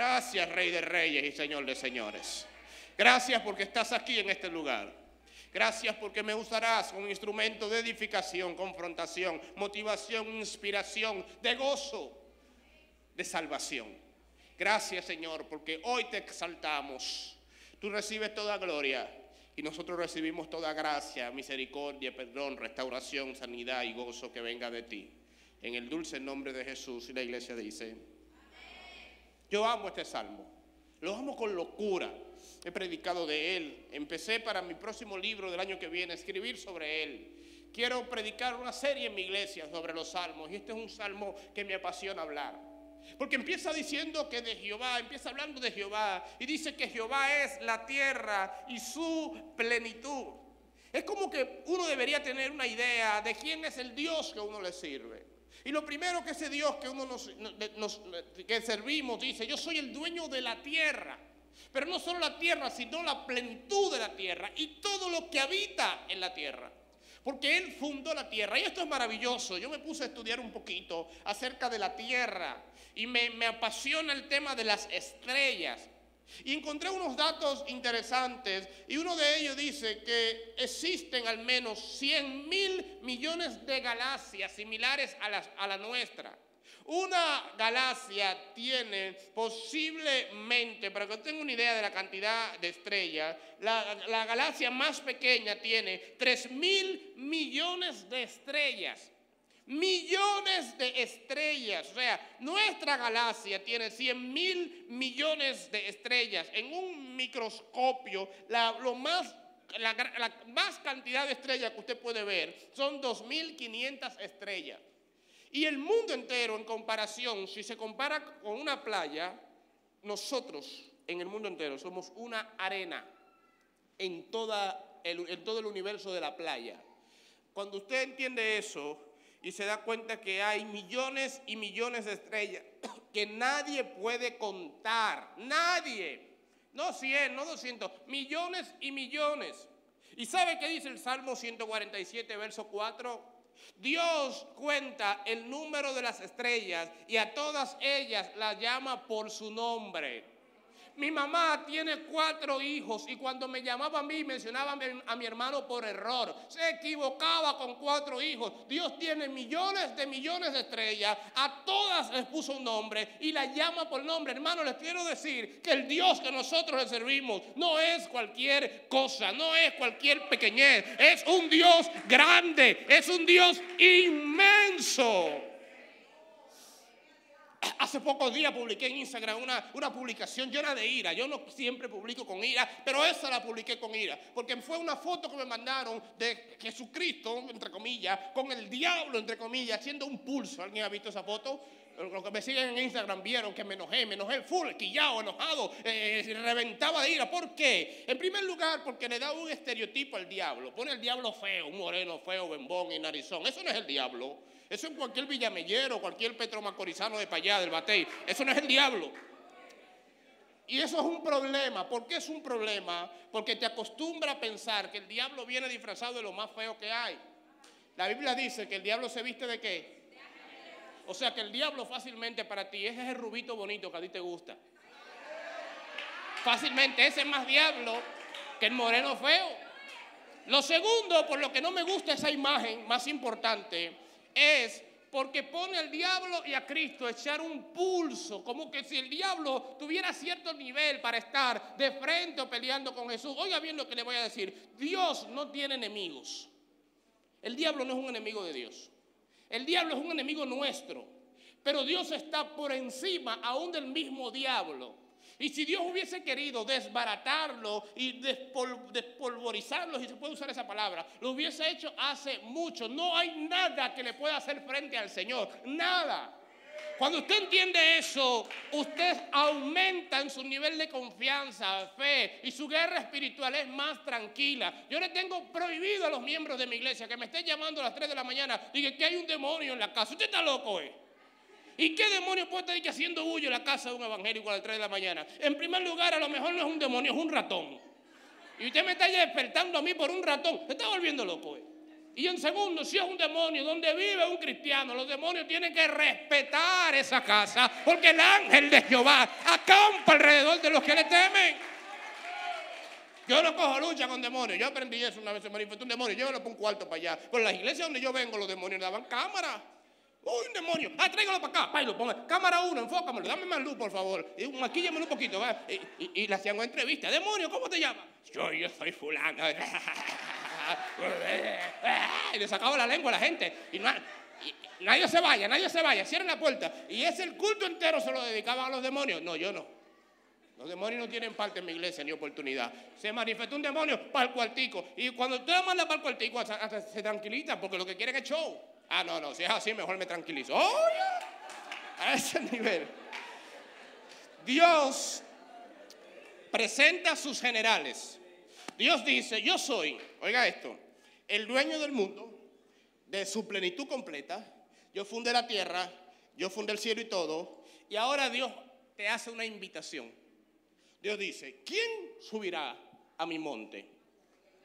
Gracias, Rey de Reyes y Señor de Señores. Gracias porque estás aquí en este lugar. Gracias porque me usarás como instrumento de edificación, confrontación, motivación, inspiración, de gozo, de salvación. Gracias Señor porque hoy te exaltamos. Tú recibes toda gloria y nosotros recibimos toda gracia, misericordia, perdón, restauración, sanidad y gozo que venga de ti. En el dulce nombre de Jesús y la iglesia dice, yo amo este salmo, lo amo con locura he predicado de él. Empecé para mi próximo libro del año que viene a escribir sobre él. Quiero predicar una serie en mi iglesia sobre los salmos y este es un salmo que me apasiona hablar. Porque empieza diciendo que de Jehová, empieza hablando de Jehová y dice que Jehová es la tierra y su plenitud. Es como que uno debería tener una idea de quién es el Dios que uno le sirve. Y lo primero que ese Dios que uno nos, que servimos dice, yo soy el dueño de la tierra. Pero no solo la tierra, sino la plenitud de la tierra y todo lo que habita en la tierra. Porque Él fundó la tierra. Y esto es maravilloso. Yo me puse a estudiar un poquito acerca de la tierra. Y me, me apasiona el tema de las estrellas. Y encontré unos datos interesantes. Y uno de ellos dice que existen al menos 100 mil millones de galaxias similares a, la nuestra. Una galaxia tiene posiblemente, para que tengan una idea de la cantidad de estrellas, la, la galaxia más pequeña tiene 3 mil millones de estrellas. Millones de estrellas. O sea, nuestra galaxia tiene 100 mil millones de estrellas. En un microscopio, la, lo más la, más cantidad de estrellas que usted puede ver son 2.500 estrellas. Y el mundo entero en comparación, si se compara con una playa, nosotros en el mundo entero somos una arena en, toda en todo el universo de la playa. Cuando usted entiende eso y se da cuenta que hay millones y millones de estrellas que nadie puede contar, nadie, no 100, no 200, millones y millones. ¿Y sabe qué dice el Salmo 147, verso 4? Dios cuenta el número de las estrellas y a todas ellas las llama por su nombre. Mi mamá tiene cuatro hijos y cuando me llamaba a mí mencionaba a mi hermano por error. Se equivocaba con cuatro hijos. Dios tiene millones de millones de estrellas. A todas les puso un nombre y las llama por nombre. Hermano, les quiero decir que el Dios que nosotros le servimos no es cualquier cosa, no es cualquier pequeñez. Es un Dios grande, es un Dios inmenso. Hace pocos días publiqué en Instagram una, una publicación llena de ira. Yo no siempre publico con ira, pero esa la publiqué con ira. Porque fue una foto que me mandaron de Jesucristo, entre comillas, con el diablo, entre comillas, haciendo un pulso. ¿Alguien ha visto esa foto? Los que me siguen en Instagram vieron que me enojé, me enojé full, quillado, enojado, eh, reventaba de ira. ¿Por qué? En primer lugar, porque le da un estereotipo al diablo. Pone el diablo feo, un moreno feo, bembón y narizón. Eso no es el diablo. Eso en cualquier villamellero, cualquier petromacorizano de allá, del batey. Eso no es el diablo. Y eso es un problema. ¿Por qué es un problema? Porque te acostumbra a pensar que el diablo viene disfrazado de lo más feo que hay. La Biblia dice que el diablo se viste de qué? O sea que el diablo fácilmente para ti, ese es el rubito bonito que a ti te gusta. Fácilmente, ese es más diablo que el moreno feo. Lo segundo, por lo que no me gusta esa imagen más importante, es porque pone al diablo y a Cristo a echar un pulso, como que si el diablo tuviera cierto nivel para estar de frente o peleando con Jesús. Oiga bien lo que le voy a decir, Dios no tiene enemigos. El diablo no es un enemigo de Dios. El diablo es un enemigo nuestro. Pero Dios está por encima aún del mismo diablo. Y si Dios hubiese querido desbaratarlo y despolvorizarlo, si se puede usar esa palabra, lo hubiese hecho hace mucho. No hay nada que le pueda hacer frente al Señor. Nada. Cuando usted entiende eso, usted aumenta en su nivel de confianza, fe y su guerra espiritual es más tranquila. Yo le tengo prohibido a los miembros de mi iglesia que me estén llamando a las 3 de la mañana y que hay un demonio en la casa. Usted está loco, ¿eh? ¿Y qué demonio puede estar aquí haciendo bullo en la casa de un evangélico a las 3 de la mañana? En primer lugar, a lo mejor no es un demonio, es un ratón. Y usted me está despertando a mí por un ratón. Se está volviendo loco. Eh. Y en segundo, si es un demonio donde vive un cristiano, los demonios tienen que respetar esa casa porque el ángel de Jehová acampa alrededor de los que le temen. Yo no cojo lucha con demonios. Yo aprendí eso una vez, se manifestó un demonio. Yo lo pongo un cuarto para allá. Por las iglesias donde yo vengo, los demonios daban cámara. Uy, un demonio. Ah, tráigalo para acá. Pa, lo ponga. Cámara uno, enfócamelo. Dame más luz, por favor. Y maquíllamelo un poquito. ¿va? Y, y, y le hacían una entrevista. Demonio, ¿cómo te llamas? Yo, yo soy fulano. y le sacaba la lengua a la gente. Y, no, nadie se vaya, nadie se vaya. Cierren la puerta. Y ese el culto entero se lo dedicaban a los demonios. No, yo no. Los demonios no tienen parte en mi iglesia ni oportunidad. Se manifestó un demonio para el cuartico. Y cuando usted manda para el cuartico, hasta se tranquiliza porque lo que quieren es show. Ah, no, no, si es así, mejor me tranquilizo. ¡Oye! A ese nivel. Dios presenta a sus generales. Dios dice, yo soy, oiga esto, el dueño del mundo, de su plenitud completa. Yo fundé la tierra, yo fundé el cielo y todo. Y ahora Dios te hace una invitación. Dios dice, ¿quién subirá a mi monte?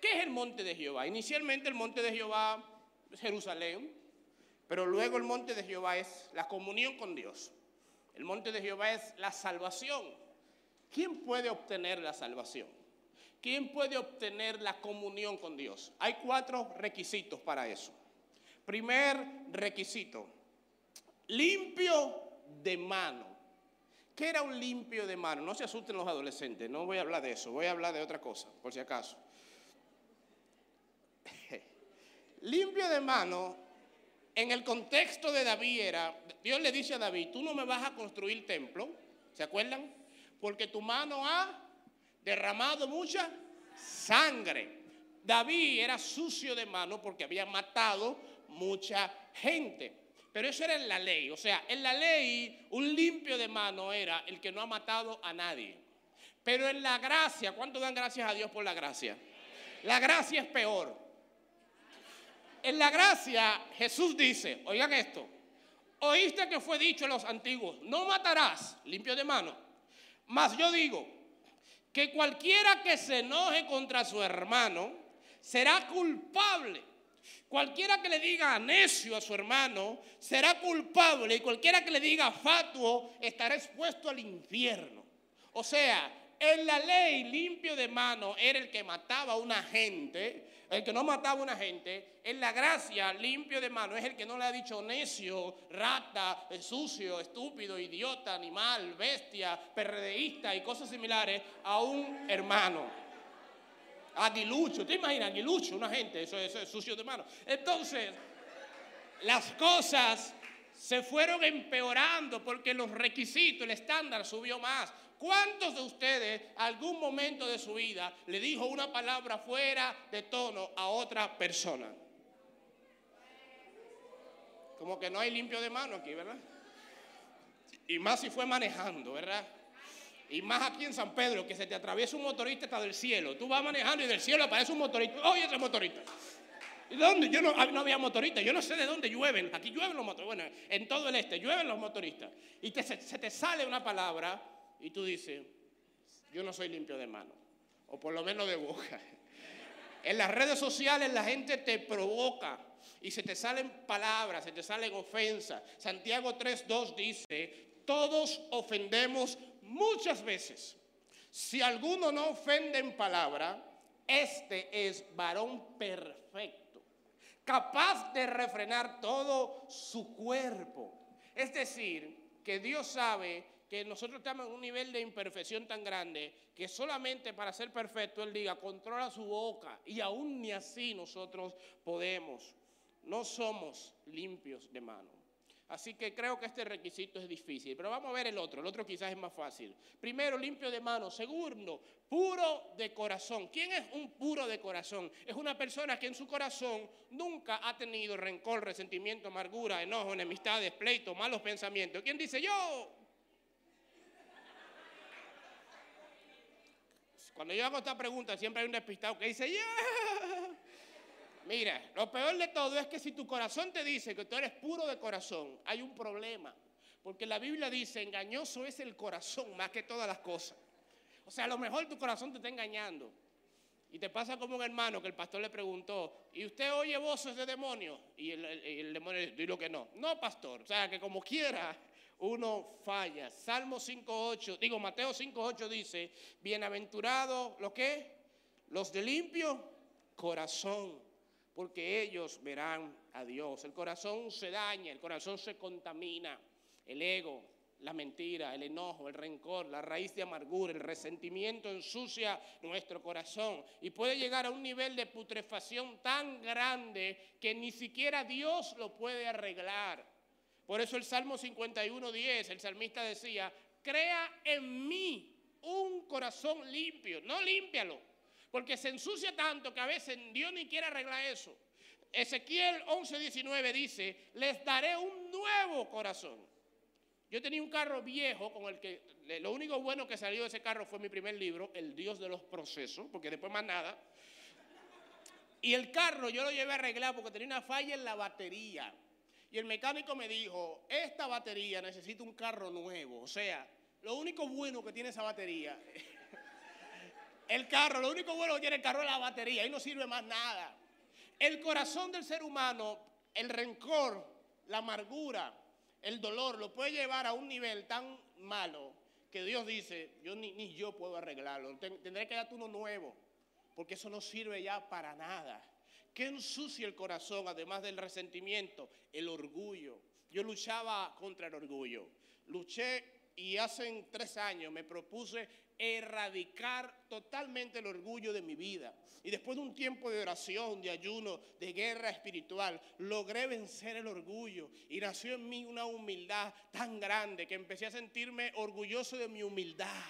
¿Qué es el monte de Jehová? Inicialmente el monte de Jehová Jerusalén, pero luego el monte de Jehová es la comunión con Dios. El monte de Jehová es la salvación. ¿Quién puede obtener la salvación? ¿Quién puede obtener la comunión con Dios? Hay cuatro requisitos para eso. Primer requisito, limpio de mano. ¿Qué era un limpio de mano? No se asusten los adolescentes, no voy a hablar de eso, voy a hablar de otra cosa, por si acaso. limpio de mano, en el contexto de David era, Dios le dice a David, tú no me vas a construir templo, ¿se acuerdan? Porque tu mano ha derramado mucha sangre. David era sucio de mano porque había matado mucha gente. Pero eso era en la ley. O sea, en la ley un limpio de mano era el que no ha matado a nadie. Pero en la gracia, ¿cuánto dan gracias a Dios por la gracia? La gracia es peor. En la gracia Jesús dice, oigan esto, oíste que fue dicho a los antiguos, no matarás, limpio de mano. Mas yo digo que cualquiera que se enoje contra su hermano será culpable Cualquiera que le diga necio a su hermano será culpable y cualquiera que le diga fatuo estará expuesto al infierno. O sea, en la ley limpio de mano era el que mataba a una gente, el que no mataba a una gente. En la gracia limpio de mano es el que no le ha dicho necio, rata, sucio, estúpido, idiota, animal, bestia, perredeísta y cosas similares a un hermano aguilucho. ¿Te imaginas aguilucho? Una gente, eso, es sucio de mano. Entonces, las cosas se fueron empeorando porque los requisitos, el estándar subió más. ¿Cuántos de ustedes algún momento de su vida le dijo una palabra fuera de tono a otra persona? Como que no hay limpio de mano aquí, ¿verdad? Y más si fue manejando, ¿verdad? Y más aquí en San Pedro, que se te atraviesa un motorista hasta del cielo. Tú vas manejando y del cielo aparece un motorista. ¡Oye, ese motorista! ¿Y dónde? Yo no, ah, había motoristas. Yo no sé de dónde llueven. Aquí llueven los motoristas. Bueno, en todo el este llueven los motoristas. Y se, se te sale una palabra y tú dices, yo no soy limpio de mano. O por lo menos de boca. En las redes sociales la gente te provoca y se te salen palabras, se te salen ofensas. Santiago 3.2 dice, todos ofendemos muchas veces. Si alguno no ofende en palabra, este es varón perfecto, capaz de refrenar todo su cuerpo. Es decir, que Dios sabe que nosotros estamos en un nivel de imperfección tan grande que solamente para ser perfecto Él diga, controla su boca. Y aún ni así nosotros podemos. No somos limpios de mano. Así que creo que este requisito es difícil. Pero vamos a ver el otro. El otro quizás es más fácil. Primero, limpio de manos. Segundo, puro de corazón. ¿Quién es un puro de corazón? Es una persona que en su corazón nunca ha tenido rencor, resentimiento, amargura, enojo, enemistades, pleitos, malos pensamientos. ¿Quién dice yo? Cuando yo hago esta pregunta, siempre hay un despistado que dice, ¡ya! Mira, lo peor de todo es que si tu corazón te dice que tú eres puro de corazón, hay un problema. Porque la Biblia dice, engañoso es el corazón más que todas las cosas. O sea, a lo mejor tu corazón te está engañando. Y te pasa como un hermano que el pastor le preguntó, ¿y usted oye voces de demonios? Y el, el demonio dijo que no. No, pastor. O sea, que como quiera, uno falla. Salmo 5.8, digo Mateo 5.8 dice, bienaventurado, ¿lo qué? Los de limpio corazón, porque ellos verán a Dios. El corazón se daña, el corazón se contamina, el ego, la mentira, el enojo, el rencor, la raíz de amargura, el resentimiento ensucia nuestro corazón y puede llegar a un nivel de putrefacción tan grande que ni siquiera Dios lo puede arreglar. Por eso el Salmo 51.10, el salmista decía, crea en mí un corazón limpio, no límpialo, porque se ensucia tanto que a veces Dios ni quiere arreglar eso. Ezequiel 11.19 dice, les daré un nuevo corazón. Yo tenía un carro viejo con el que lo único bueno que salió de ese carro fue mi primer libro, El Dios de los Procesos, porque después más nada. Y el carro yo lo llevé a arreglar porque tenía una falla en la batería. Y el mecánico me dijo, esta batería necesita un carro nuevo. O sea, lo único bueno que tiene esa batería, el carro, lo único bueno que tiene el carro es la batería y no sirve más nada. El corazón del ser humano, el rencor, la amargura, el dolor, lo puede llevar a un nivel tan malo que Dios dice, yo ni, ni yo puedo arreglarlo, tendré que darte uno nuevo, porque eso no sirve ya para nada. ¿Qué ensucia el corazón, además del resentimiento? El orgullo. Yo luchaba contra el orgullo. Luché y hace tres años me propuse erradicar totalmente el orgullo de mi vida. Y después de un tiempo de oración, de ayuno, de guerra espiritual, logré vencer el orgullo y nació en mí una humildad tan grande que empecé a sentirme orgulloso de mi humildad.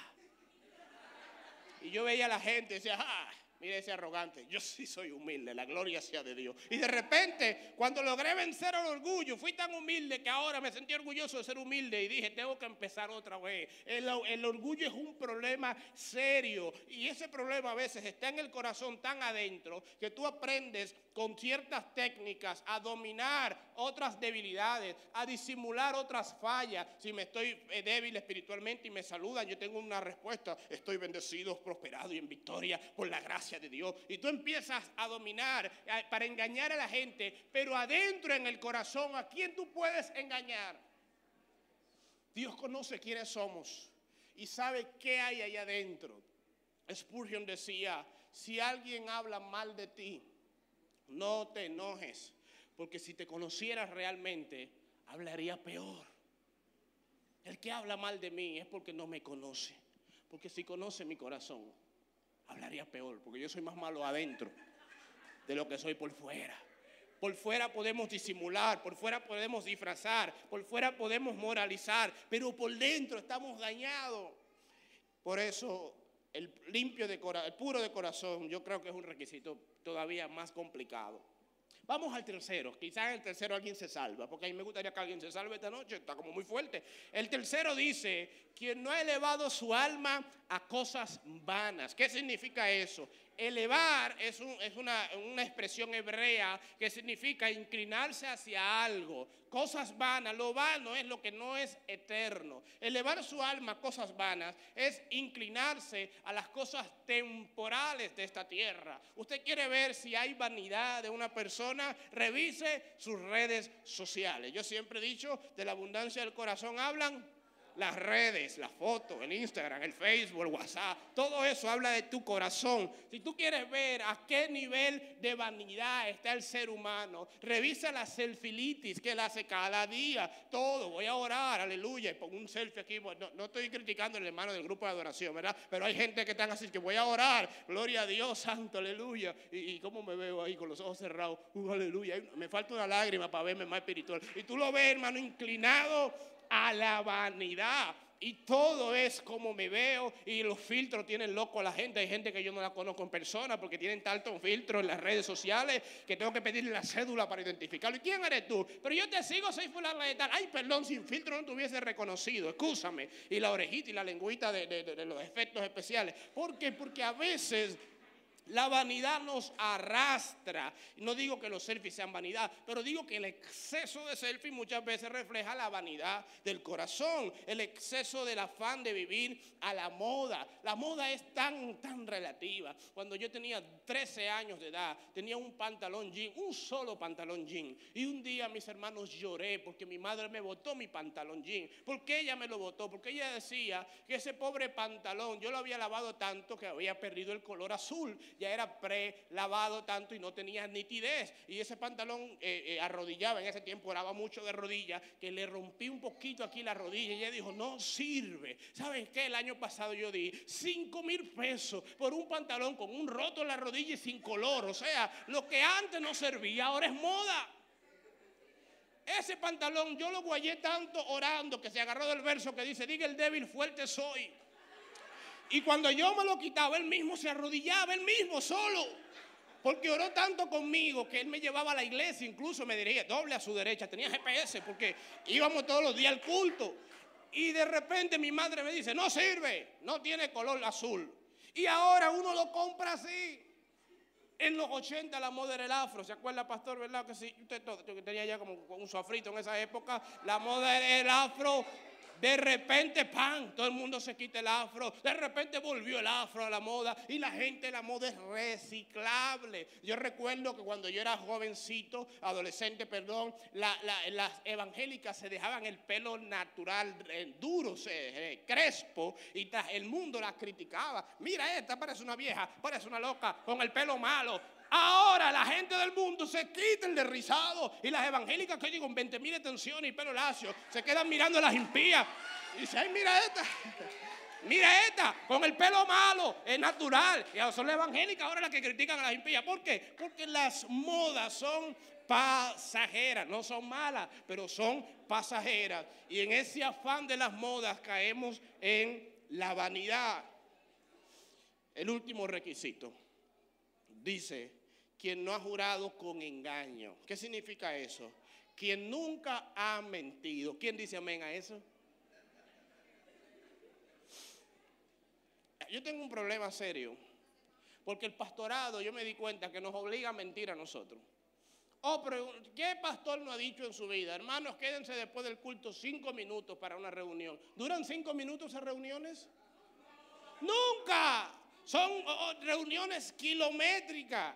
Y yo veía a la gente y decía, ah, Mire ese arrogante, yo sí soy humilde, la gloria sea de Dios. Y de repente, cuando logré vencer el orgullo, fui tan humilde que ahora me sentí orgulloso de ser humilde y dije, tengo que empezar otra vez. El, el, orgullo es un problema serio y ese problema a veces está en el corazón tan adentro que tú aprendes con ciertas técnicas a dominar otras debilidades, a disimular otras fallas. Si me estoy eh, débil espiritualmente y me saludan, yo tengo una respuesta, estoy bendecido, prosperado y en victoria por la gracia de Dios. Y tú empiezas a dominar para engañar a la gente, pero adentro en el corazón, ¿a quién tú puedes engañar? Dios conoce quiénes somos y sabe qué hay allá adentro. Spurgeon decía, si alguien habla mal de ti, no te enojes, porque si te conocieras realmente, hablaría peor. El que habla mal de mí es porque no me conoce, porque si conoce mi corazón, hablaría peor, porque yo soy más malo adentro de lo que soy por fuera. Por fuera podemos disimular, por fuera podemos disfrazar, por fuera podemos moralizar, pero por dentro estamos dañados. Por eso el limpio de el puro de corazón, yo creo que es un requisito todavía más complicado. Vamos al tercero. Quizás en el tercero alguien se salva, porque a mí me gustaría que alguien se salve esta noche, está como muy fuerte. El tercero dice, quien no ha elevado su alma a cosas vanas. ¿Qué significa eso? Elevar es, una, expresión hebrea que significa inclinarse hacia algo. Cosas vanas, lo vano es lo que no es eterno. Elevar su alma a cosas vanas es inclinarse a las cosas temporales de esta tierra. Usted quiere ver si hay vanidad de una persona, revise sus redes sociales. Yo siempre he dicho, de la abundancia del corazón hablan las redes, las fotos, el Instagram, el Facebook, el WhatsApp, todo eso habla de tu corazón. Si tú quieres ver a qué nivel de vanidad está el ser humano, revisa la selfilitis que él hace cada día, todo. Voy a orar, aleluya, y pongo un selfie aquí. No, estoy criticando al hermano del grupo de adoración, ¿verdad? Pero hay gente que están así, que voy a orar, gloria a Dios, santo, aleluya. Y, cómo me veo ahí con los ojos cerrados, uh, aleluya. Me falta una lágrima para verme más espiritual. Y tú lo ves, hermano, inclinado a la vanidad. Y todo es como me veo y los filtros tienen loco a la gente. Hay gente que yo no la conozco en persona porque tienen tanto filtro en las redes sociales que tengo que pedirle la cédula para identificarlo. ¿Y quién eres tú? Pero yo te sigo, soy fulano de tal. Ay, perdón, sin filtro no te hubiese reconocido. Escúchame. Y la orejita y la lengüita de, de los efectos especiales. ¿Por qué? Porque a veces La vanidad nos arrastra. No digo que los selfies sean vanidad, pero digo que el exceso de selfies muchas veces refleja la vanidad del corazón, el exceso del afán de vivir a la moda. La moda es tan, tan relativa. Cuando yo tenía 13 años de edad, tenía un pantalón jean, un solo pantalón jean. Y un día mis hermanos lloré porque mi madre me botó mi pantalón jean. ¿Por qué ella me lo botó? Porque ella decía que ese pobre pantalón yo lo había lavado tanto que había perdido el color azul ya era pre-lavado tanto y no tenía nitidez. Y ese pantalón eh, eh, arrodillaba, en ese tiempo oraba mucho de rodilla, que le rompí un poquito aquí la rodilla y ella dijo, no sirve. ¿Saben qué? El año pasado yo di 5 mil pesos por un pantalón con un roto en la rodilla y sin color. O sea, lo que antes no servía, ahora es moda. Ese pantalón yo lo guayé tanto orando que se agarró del verso que dice, diga el débil, fuerte soy. Y cuando yo me lo quitaba, él mismo se arrodillaba, él mismo solo. Porque oró tanto conmigo que él me llevaba a la iglesia, incluso me diría doble a su derecha, tenía GPS porque íbamos todos los días al culto. Y de repente mi madre me dice, no sirve, no tiene color azul. Y ahora uno lo compra así. En los 80 la moda era el afro, ¿se acuerda, pastor? ¿Verdad que sí? Usted todo, yo tenía ya como un sofrito en esa época. La moda era el afro, de repente, pan, todo el mundo se quita el afro. De repente volvió el afro a la moda y la gente, la moda es reciclable. Yo recuerdo que cuando yo era jovencito, adolescente, perdón, las evangélicas se dejaban el pelo natural eh, duro, eh, crespo, y el mundo las criticaba. Mira, esta parece una vieja, parece una loca, con el pelo malo. Ahora la gente del mundo se quita el derrizado y las evangélicas que digo con 20 mil tensiones y pelo lacio se quedan mirando a las impías y dicen, ay, mira esta, mira esta, con el pelo malo, es natural. Y son las evangélicas ahora las que critican a las impías. ¿Por qué? Porque las modas son pasajeras, no son malas, pero son pasajeras. Y en ese afán de las modas caemos en la vanidad. El último requisito dice, quien no ha jurado con engaño. ¿Qué significa eso? Quien nunca ha mentido. ¿Quién dice amén a eso? Yo tengo un problema serio, porque el pastorado, yo me di cuenta que nos obliga a mentir a nosotros. Oh, pero ¿qué pastor no ha dicho en su vida? Hermanos, quédense después del culto cinco minutos para una reunión. ¿Duran cinco minutos esas reuniones? Nunca. Son reuniones kilométricas.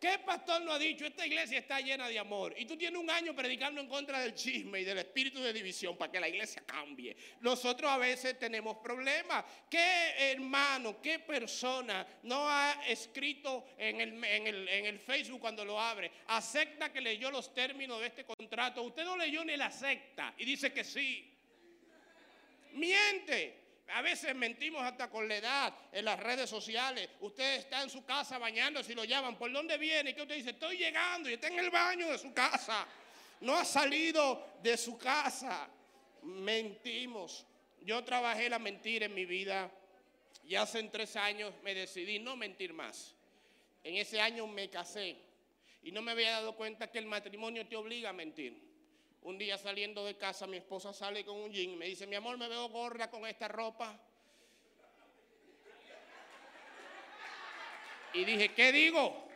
¿Qué pastor no ha dicho? Esta iglesia está llena de amor. Y tú tienes un año predicando en contra del chisme y del espíritu de división para que la iglesia cambie. Nosotros a veces tenemos problemas. ¿Qué hermano, qué persona no ha escrito en el, Facebook cuando lo abre? Acepta que leyó los términos de este contrato. Usted no leyó ni la acepta y dice que sí. Miente. A veces mentimos hasta con la edad en las redes sociales. Usted está en su casa bañándose y lo llaman. ¿Por dónde viene? Y que usted dice, estoy llegando y está en el baño de su casa. No ha salido de su casa. Mentimos. Yo trabajé la mentira en mi vida y hace tres años me decidí no mentir más. En ese año me casé y no me había dado cuenta que el matrimonio te obliga a mentir. Un día saliendo de casa, mi esposa sale con un jean y me dice, mi amor, me veo gorda con esta ropa. Y dije, ¿qué digo?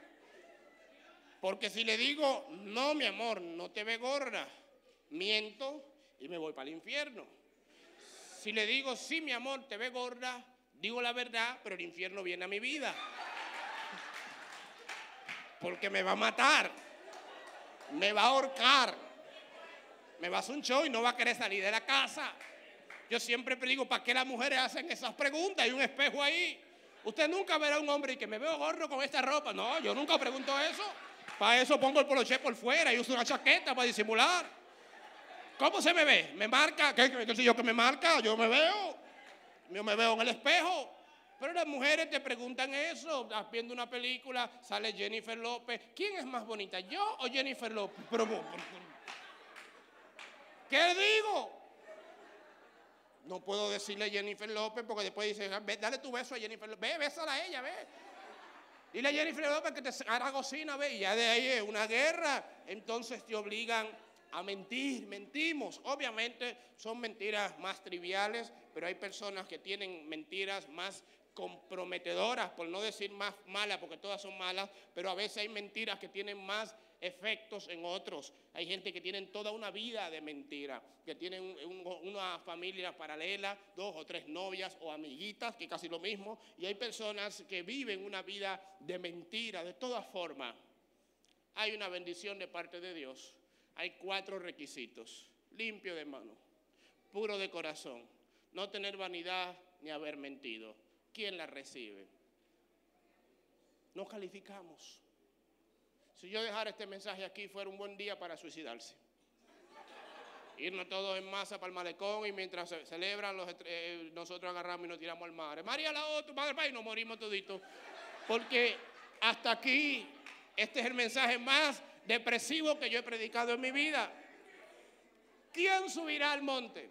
Porque si le digo, no, mi amor, no te ve gorda, miento y me voy para el infierno. Si le digo, sí, mi amor, te ve gorda, digo la verdad, pero el infierno viene a mi vida. Porque me va a matar, me va a ahorcar me va a hacer un show y no va a querer salir de la casa. Yo siempre digo, ¿para qué las mujeres hacen esas preguntas? Hay un espejo ahí. Usted nunca verá a un hombre y que me veo gordo con esta ropa. No, yo nunca pregunto eso. Para eso pongo el poloche por fuera y uso una chaqueta para disimular. ¿Cómo se me ve? ¿Me marca? ¿Qué, qué, qué yo que me marca? Yo me veo. Yo me veo en el espejo. Pero las mujeres te preguntan eso. Estás viendo una película, sale Jennifer López. ¿Quién es más bonita, yo o Jennifer López? Pero, ¿Qué digo? No puedo decirle Jennifer López porque después dice, dale tu beso a Jennifer López. Ve, bésala a ella, ve. Dile a Jennifer López que te haga cocina, ve. Y ya de ahí es una guerra. Entonces te obligan a mentir, mentimos. Obviamente son mentiras más triviales, pero hay personas que tienen mentiras más comprometedoras, por no decir más malas, porque todas son malas, pero a veces hay mentiras que tienen más efectos en otros. Hay gente que tiene toda una vida de mentira, que tienen una familia paralela, dos o tres novias o amiguitas, que casi lo mismo, y hay personas que viven una vida de mentira, de todas formas. Hay una bendición de parte de Dios. Hay cuatro requisitos. Limpio de mano, puro de corazón, no tener vanidad ni haber mentido. ¿Quién la recibe? No calificamos. Si yo dejara este mensaje aquí, fuera un buen día para suicidarse. Irnos todos en masa para el malecón y mientras se celebran, los, eh, nosotros agarramos y nos tiramos al mar. María la otra, madre, y nos morimos toditos. Porque hasta aquí, este es el mensaje más depresivo que yo he predicado en mi vida. ¿Quién subirá al monte?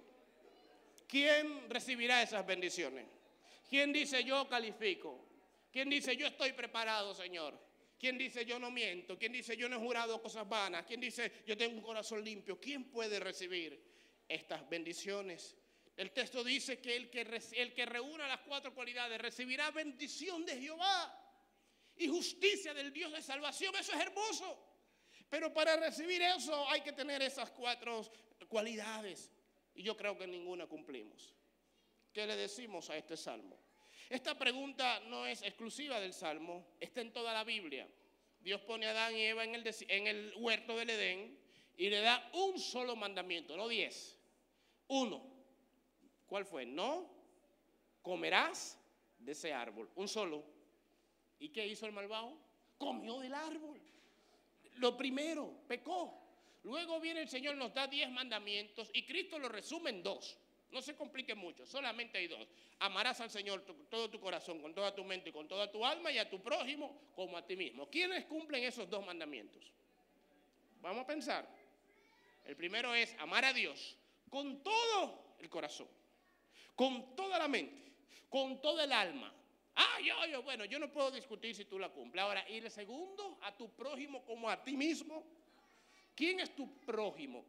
¿Quién recibirá esas bendiciones? ¿Quién dice yo califico? ¿Quién dice yo estoy preparado, Señor? ¿Quién dice yo no miento? ¿Quién dice yo no he jurado cosas vanas? ¿Quién dice yo tengo un corazón limpio? ¿Quién puede recibir estas bendiciones? El texto dice que el que, el que reúna las cuatro cualidades recibirá bendición de Jehová y justicia del Dios de salvación. Eso es hermoso. Pero para recibir eso hay que tener esas cuatro cualidades. Y yo creo que ninguna cumplimos. ¿Qué le decimos a este salmo? Esta pregunta no es exclusiva del salmo, está en toda la Biblia. Dios pone a Adán y Eva en el, huerto del Edén y le da un solo mandamiento, no diez. Uno. ¿Cuál fue? No comerás de ese árbol. Un solo. ¿Y qué hizo el malvado? Comió del árbol. Lo primero, pecó. Luego viene el Señor, nos da diez mandamientos y Cristo lo resume en dos. No se complique mucho, solamente hay dos. Amarás al Señor con todo tu corazón, con toda tu mente y con toda tu alma y a tu prójimo como a ti mismo. ¿Quiénes cumplen esos dos mandamientos? Vamos a pensar. El primero es amar a Dios con todo el corazón, con toda la mente, con toda el alma. Ah, yo, yo, bueno, yo no puedo discutir si tú la cumples. Ahora, y el segundo, a tu prójimo como a ti mismo. ¿Quién es tu prójimo?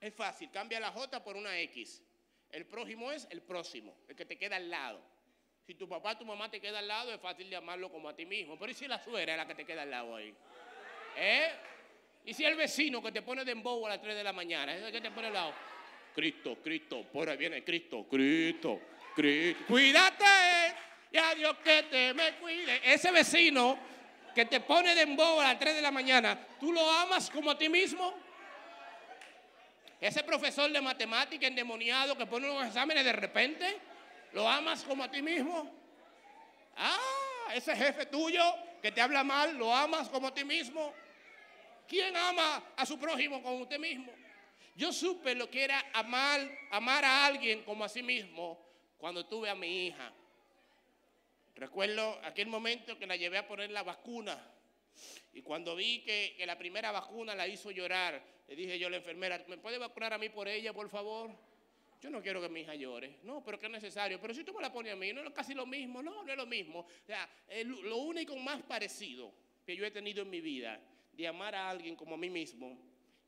Es fácil, cambia la J por una X. El prójimo es el próximo, el que te queda al lado. Si tu papá, tu mamá te queda al lado, es fácil llamarlo como a ti mismo. Pero ¿y si la suegra es la que te queda al lado ahí? ¿Eh? ¿Y si el vecino que te pone de embobo a las 3 de la mañana? ¿Es el que te pone al lado? Cristo, Cristo, por ahí viene Cristo, Cristo, Cristo. Cuídate y a Dios que te me cuide. Ese vecino que te pone de embobo a las 3 de la mañana, ¿tú lo amas como a ti mismo? Ese profesor de matemática endemoniado que pone unos exámenes de repente, ¿lo amas como a ti mismo? Ah, ese jefe tuyo que te habla mal, ¿lo amas como a ti mismo? ¿Quién ama a su prójimo como usted mismo? Yo supe lo que era amar, amar a alguien como a sí mismo cuando tuve a mi hija. Recuerdo aquel momento que la llevé a poner la vacuna y cuando vi que, la primera vacuna la hizo llorar, le dije yo a la enfermera, ¿me puede vacunar a mí por ella, por favor? Yo no quiero que mi hija llore. No, pero que es necesario. Pero si tú me la pones a mí, no es casi lo mismo. No, no es lo mismo. O sea, lo único más parecido que yo he tenido en mi vida de amar a alguien como a mí mismo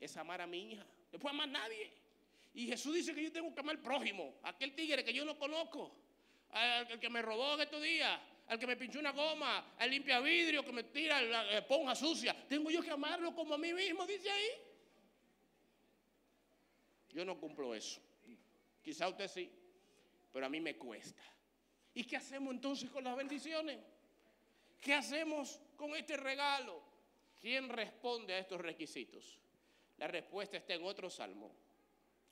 es amar a mi hija. Después amar a nadie. Y Jesús dice que yo tengo que amar al prójimo, aquel tigre que yo no conozco, al que me robó en estos días, al que me pinchó una goma, al limpia vidrio que me tira la esponja sucia. Tengo yo que amarlo como a mí mismo, dice ahí. Yo no cumplo eso. Quizá usted sí, pero a mí me cuesta. ¿Y qué hacemos entonces con las bendiciones? ¿Qué hacemos con este regalo? ¿Quién responde a estos requisitos? La respuesta está en otro salmo.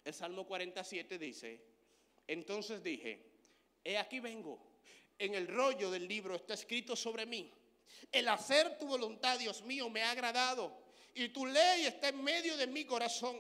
El Salmo 47 dice, entonces dije, he aquí vengo en el rollo del libro está escrito sobre mí. El hacer tu voluntad, Dios mío, me ha agradado. Y tu ley está en medio de mi corazón.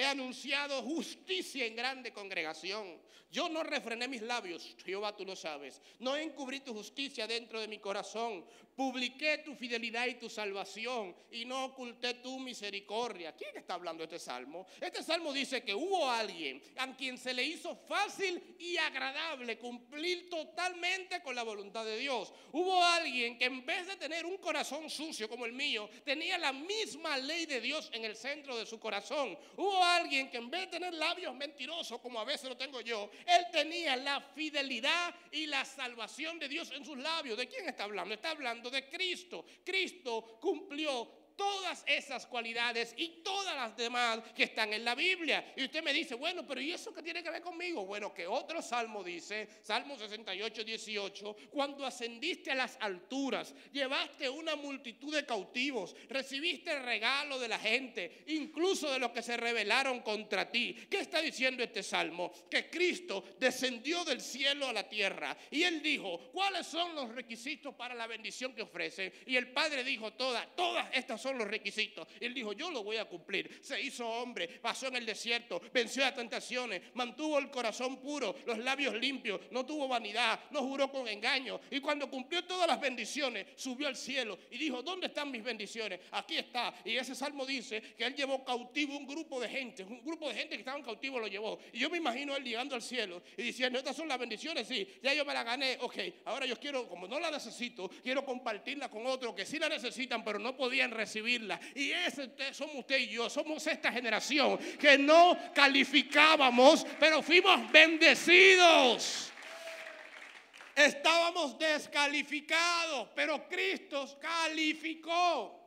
He anunciado justicia en grande congregación. Yo no refrené mis labios, Jehová tú lo sabes. No encubrí tu justicia dentro de mi corazón. Publiqué tu fidelidad y tu salvación y no oculté tu misericordia. ¿Quién está hablando este salmo? Este salmo dice que hubo alguien a quien se le hizo fácil y agradable cumplir totalmente con la voluntad de Dios. Hubo alguien que en vez de tener un corazón sucio como el mío, tenía la misma ley de Dios en el centro de su corazón. Hubo alguien que en vez de tener labios mentirosos, como a veces lo tengo yo, él tenía la fidelidad y la salvación de Dios en sus labios. ¿De quién está hablando? Está hablando de Cristo. Cristo cumplió todas esas cualidades y todas las demás que están en la Biblia. Y usted me dice, bueno, pero ¿y eso qué tiene que ver conmigo? Bueno, que otro salmo dice, Salmo 68, 18, cuando ascendiste a las alturas, llevaste una multitud de cautivos, recibiste el regalo de la gente, incluso de los que se rebelaron contra ti. ¿Qué está diciendo este salmo? Que Cristo descendió del cielo a la tierra y él dijo, ¿cuáles son los requisitos para la bendición que ofrece? Y el Padre dijo, todas, todas estas son los requisitos. Él dijo, yo lo voy a cumplir. Se hizo hombre, pasó en el desierto, venció a tentaciones, mantuvo el corazón puro, los labios limpios, no tuvo vanidad, no juró con engaño. Y cuando cumplió todas las bendiciones, subió al cielo y dijo, ¿dónde están mis bendiciones? Aquí está. Y ese salmo dice que él llevó cautivo un grupo de gente, un grupo de gente que estaban cautivos lo llevó. Y yo me imagino él llegando al cielo y diciendo, estas son las bendiciones, sí, ya yo me la gané, ok, ahora yo quiero, como no la necesito, quiero compartirla con otros que sí la necesitan, pero no podían recibir y ese somos usted y yo, somos esta generación que no calificábamos, pero fuimos bendecidos. Estábamos descalificados, pero Cristo calificó.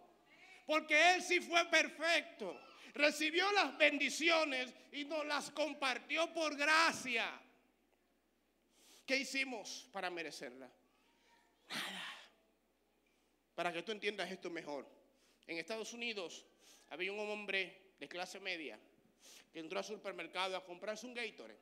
Porque Él sí fue perfecto. Recibió las bendiciones y nos las compartió por gracia. ¿Qué hicimos para merecerla? Nada. Para que tú entiendas esto mejor. En Estados Unidos había un hombre de clase media que entró al supermercado a comprarse un Gatorade.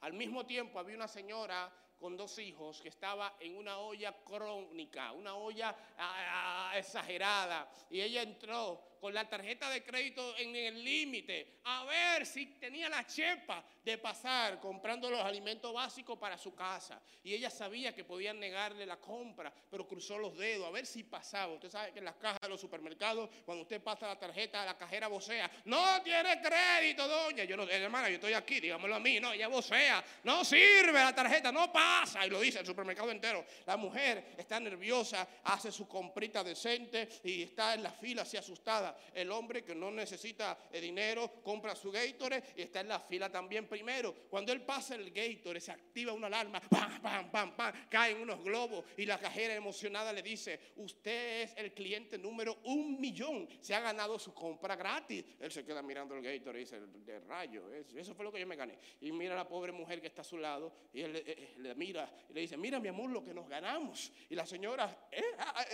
Al mismo tiempo había una señora con dos hijos que estaba en una olla crónica, una olla ah, ah, exagerada. Y ella entró con la tarjeta de crédito en el límite a ver si tenía la chepa de pasar comprando los alimentos básicos para su casa. Y ella sabía que podían negarle la compra, pero cruzó los dedos a ver si pasaba. Usted sabe que en las cajas de los supermercados, cuando usted pasa la tarjeta, la cajera vocea, no tiene crédito, doña. Yo no, hermana, yo estoy aquí, digámoslo a mí, no, ella vocea, no sirve la tarjeta, no pasa. Y lo dice el supermercado entero. La mujer está nerviosa, hace su comprita decente y está en la fila así asustada el hombre que no necesita eh, dinero compra su Gatorade y está en la fila también primero. Cuando él pasa el Gatorade se activa una alarma, pam, pam, pam, pam, caen unos globos y la cajera emocionada le dice, usted es el cliente número un millón, se ha ganado su compra gratis. Él se queda mirando el Gatorade y dice, de rayo, eso fue lo que yo me gané. Y mira a la pobre mujer que está a su lado y él eh, le mira y le dice, mira mi amor lo que nos ganamos. Y la señora, eh, ah, ah,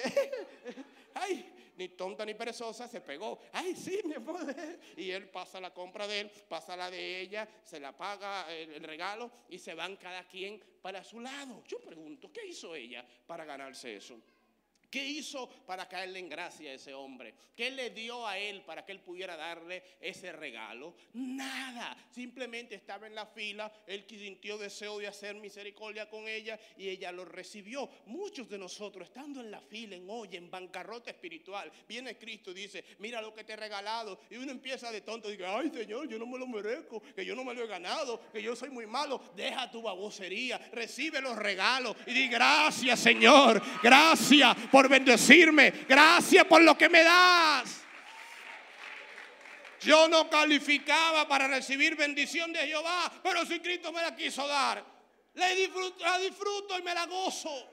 ay, ni tonta ni perezosa, se pegó. Ay, sí, mi amor. Y él pasa la compra de él, pasa la de ella, se la paga el, regalo y se van cada quien para su lado. Yo pregunto, ¿qué hizo ella para ganarse eso? ¿Qué hizo para caerle en gracia a ese hombre? ¿Qué le dio a él para que él pudiera darle ese regalo? Nada. Simplemente estaba en la fila, él sintió deseo de hacer misericordia con ella y ella lo recibió. Muchos de nosotros, estando en la fila, en hoy, en bancarrota espiritual, viene Cristo y dice, mira lo que te he regalado. Y uno empieza de tonto y dice, ay Señor, yo no me lo merezco, que yo no me lo he ganado, que yo soy muy malo. Deja tu babosería, recibe los regalos y di gracias Señor, gracias por bendecirme. Gracias por lo que me das. Yo no calificaba para recibir bendición de Jehová, pero si Cristo me la quiso dar, la disfruto, y me la gozo.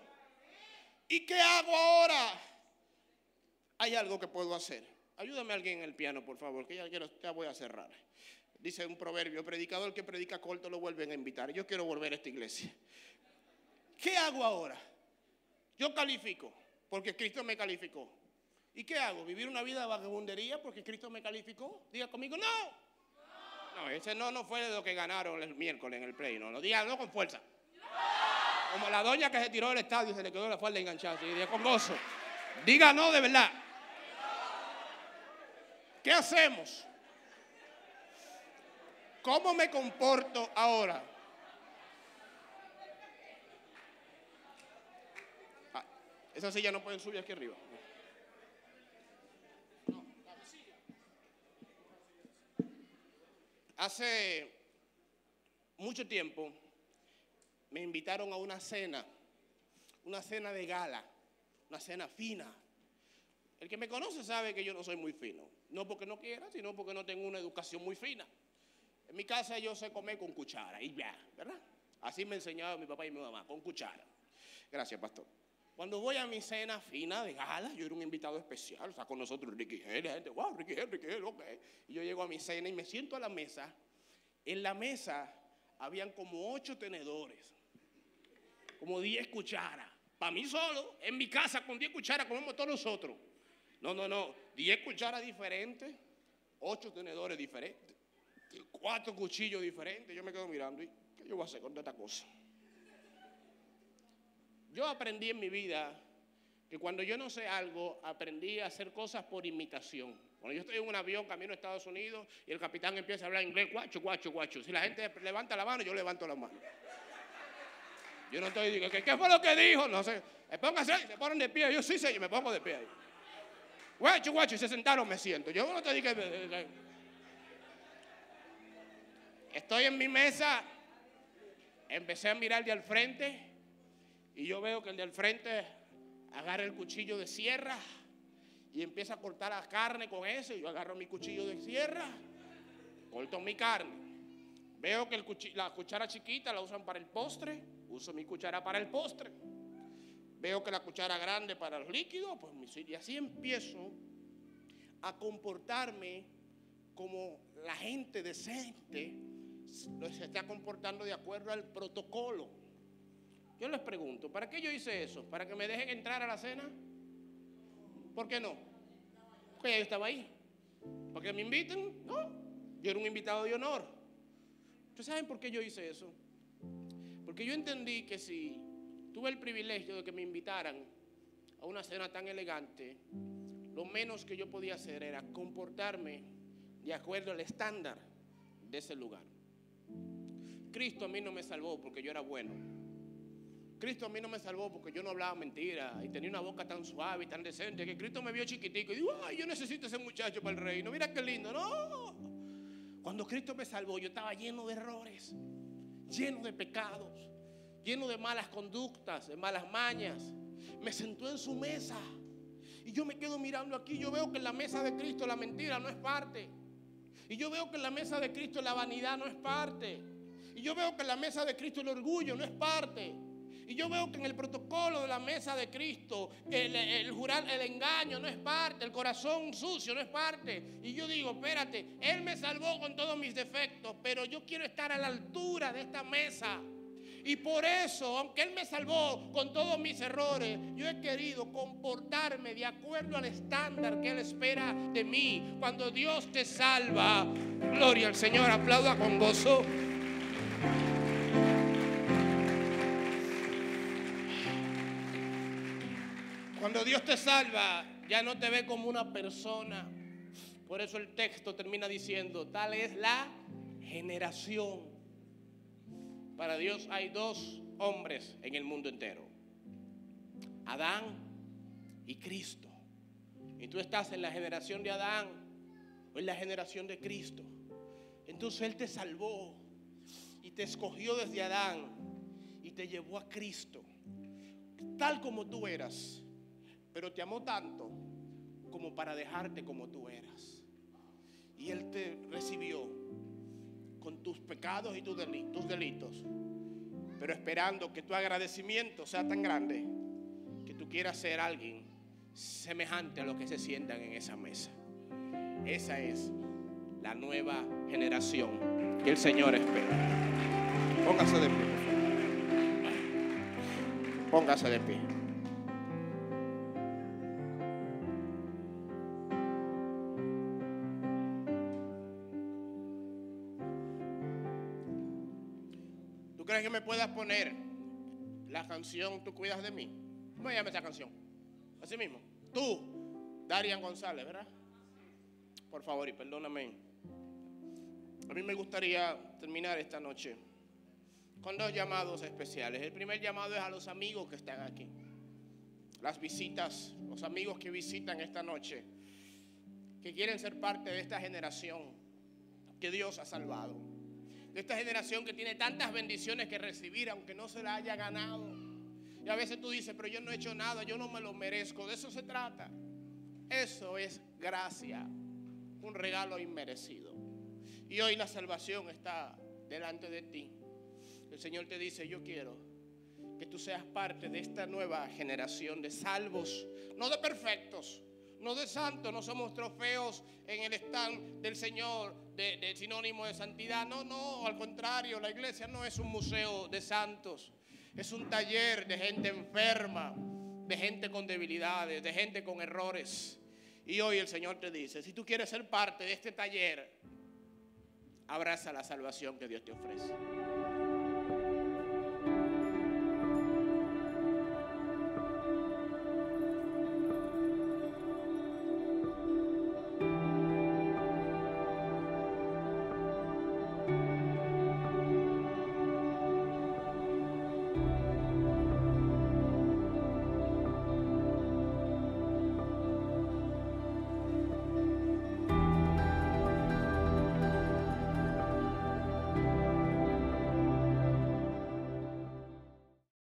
¿Y qué hago ahora? Hay algo que puedo hacer. Ayúdame alguien en el piano, por favor, que ya, quiero, ya voy a cerrar. Dice un proverbio, predicador que predica corto lo vuelven a invitar. Yo quiero volver a esta iglesia. ¿Qué hago ahora? Yo califico porque Cristo me calificó. ¿Y qué hago? ¿Vivir una vida de vagabundería porque Cristo me calificó? Diga conmigo, no. No, ese no no fue de lo que ganaron el miércoles en el play, no. Lo diga no con fuerza. Como la doña que se tiró del estadio y se le quedó la falda enganchada. Y diga con gozo. Diga no de verdad. ¿Qué hacemos? ¿Cómo me comporto ahora? Esas sillas no pueden subir aquí arriba. Hace mucho tiempo me invitaron a una cena, una cena de gala, una cena fina. El que me conoce sabe que yo no soy muy fino. No porque no quiera, sino porque no tengo una educación muy fina. En mi casa yo sé comer con cuchara y ya, ¿verdad? Así me enseñaba mi papá y mi mamá, con cuchara. Gracias, pastor. Cuando voy a mi cena fina de gala, yo era un invitado especial, o sea, con nosotros Ricky Henry, la gente, wow, Ricky Henry, Ricky Henry, ok. Y yo llego a mi cena y me siento a la mesa. En la mesa habían como ocho tenedores, como diez cucharas. Para mí solo, en mi casa con diez cucharas comemos todos nosotros. No, no, no, diez cucharas diferentes, ocho tenedores diferentes, cuatro cuchillos diferentes. Yo me quedo mirando y ¿qué yo voy a hacer con esta cosa? Yo aprendí en mi vida que cuando yo no sé algo, aprendí a hacer cosas por imitación. Cuando yo estoy en un avión camino a Estados Unidos y el capitán empieza a hablar inglés, guacho, guacho, guacho. Si la gente levanta la mano, yo levanto la mano. Yo no estoy diciendo, ¿qué, fue lo que dijo? No sé. Póngase, se ponen de pie. Yo sí sé, yo me pongo de pie ahí. Guacho, guacho, y se sentaron, me siento. Yo no te dije. Estoy en mi mesa, empecé a mirar de al frente y yo veo que el del frente agarra el cuchillo de sierra y empieza a cortar la carne con ese. Yo agarro mi cuchillo de sierra, corto mi carne. Veo que la cuchara chiquita la usan para el postre, uso mi cuchara para el postre. Veo que la cuchara grande para los líquidos, pues y así empiezo a comportarme como la gente decente se está comportando de acuerdo al protocolo. Yo les pregunto, ¿para qué yo hice eso? ¿Para que me dejen entrar a la cena? ¿Por qué no? Porque yo estaba ahí. ¿Para que me inviten? No. Yo era un invitado de honor. ¿Ustedes saben por qué yo hice eso? Porque yo entendí que si tuve el privilegio de que me invitaran a una cena tan elegante, lo menos que yo podía hacer era comportarme de acuerdo al estándar de ese lugar. Cristo a mí no me salvó porque yo era bueno. Cristo a mí no me salvó porque yo no hablaba mentira y tenía una boca tan suave y tan decente que Cristo me vio chiquitico y dijo, ay, yo necesito ese muchacho para el reino. Mira qué lindo. No. Cuando Cristo me salvó, yo estaba lleno de errores, lleno de pecados, lleno de malas conductas, de malas mañas. Me sentó en su mesa y yo me quedo mirando aquí. Yo veo que en la mesa de Cristo la mentira no es parte. Y yo veo que en la mesa de Cristo la vanidad no es parte. Y yo veo que en la mesa de Cristo el orgullo no es parte. Y yo veo que en el protocolo de la mesa de Cristo, el, jurar, el engaño no es parte, el corazón sucio no es parte. Y yo digo, espérate, Él me salvó con todos mis defectos, pero yo quiero estar a la altura de esta mesa. Y por eso, aunque Él me salvó con todos mis errores, yo he querido comportarme de acuerdo al estándar que Él espera de mí. Cuando Dios te salva, gloria al Señor, aplauda con gozo. Cuando Dios te salva, ya no te ve como una persona. Por eso el texto termina diciendo, tal es la generación. Para Dios hay dos hombres en el mundo entero. Adán y Cristo. Y tú estás en la generación de Adán o en la generación de Cristo. Entonces Él te salvó y te escogió desde Adán y te llevó a Cristo. Tal como tú eras pero te amó tanto como para dejarte como tú eras. Y Él te recibió con tus pecados y tus delitos, pero esperando que tu agradecimiento sea tan grande que tú quieras ser alguien semejante a lo que se sientan en esa mesa. Esa es la nueva generación que el Señor espera. Póngase de pie. Póngase de pie. Me puedas poner la canción Tú cuidas de mí? ¿Cómo se llama esa canción? Así mismo. Tú, Darian González, ¿verdad? Por favor y perdóname. A mí me gustaría terminar esta noche con dos llamados especiales. El primer llamado es a los amigos que están aquí. Las visitas, los amigos que visitan esta noche, que quieren ser parte de esta generación que Dios ha salvado de esta generación que tiene tantas bendiciones que recibir, aunque no se la haya ganado. Y a veces tú dices, pero yo no he hecho nada, yo no me lo merezco. De eso se trata. Eso es gracia, un regalo inmerecido. Y hoy la salvación está delante de ti. El Señor te dice, yo quiero que tú seas parte de esta nueva generación de salvos, no de perfectos, no de santos, no somos trofeos en el stand del Señor sinónimo de santidad. No, no, al contrario, la iglesia no es un museo de santos, es un taller de gente enferma, de gente con debilidades, de gente con errores. Y hoy el Señor te dice, si tú quieres ser parte de este taller, abraza la salvación que Dios te ofrece.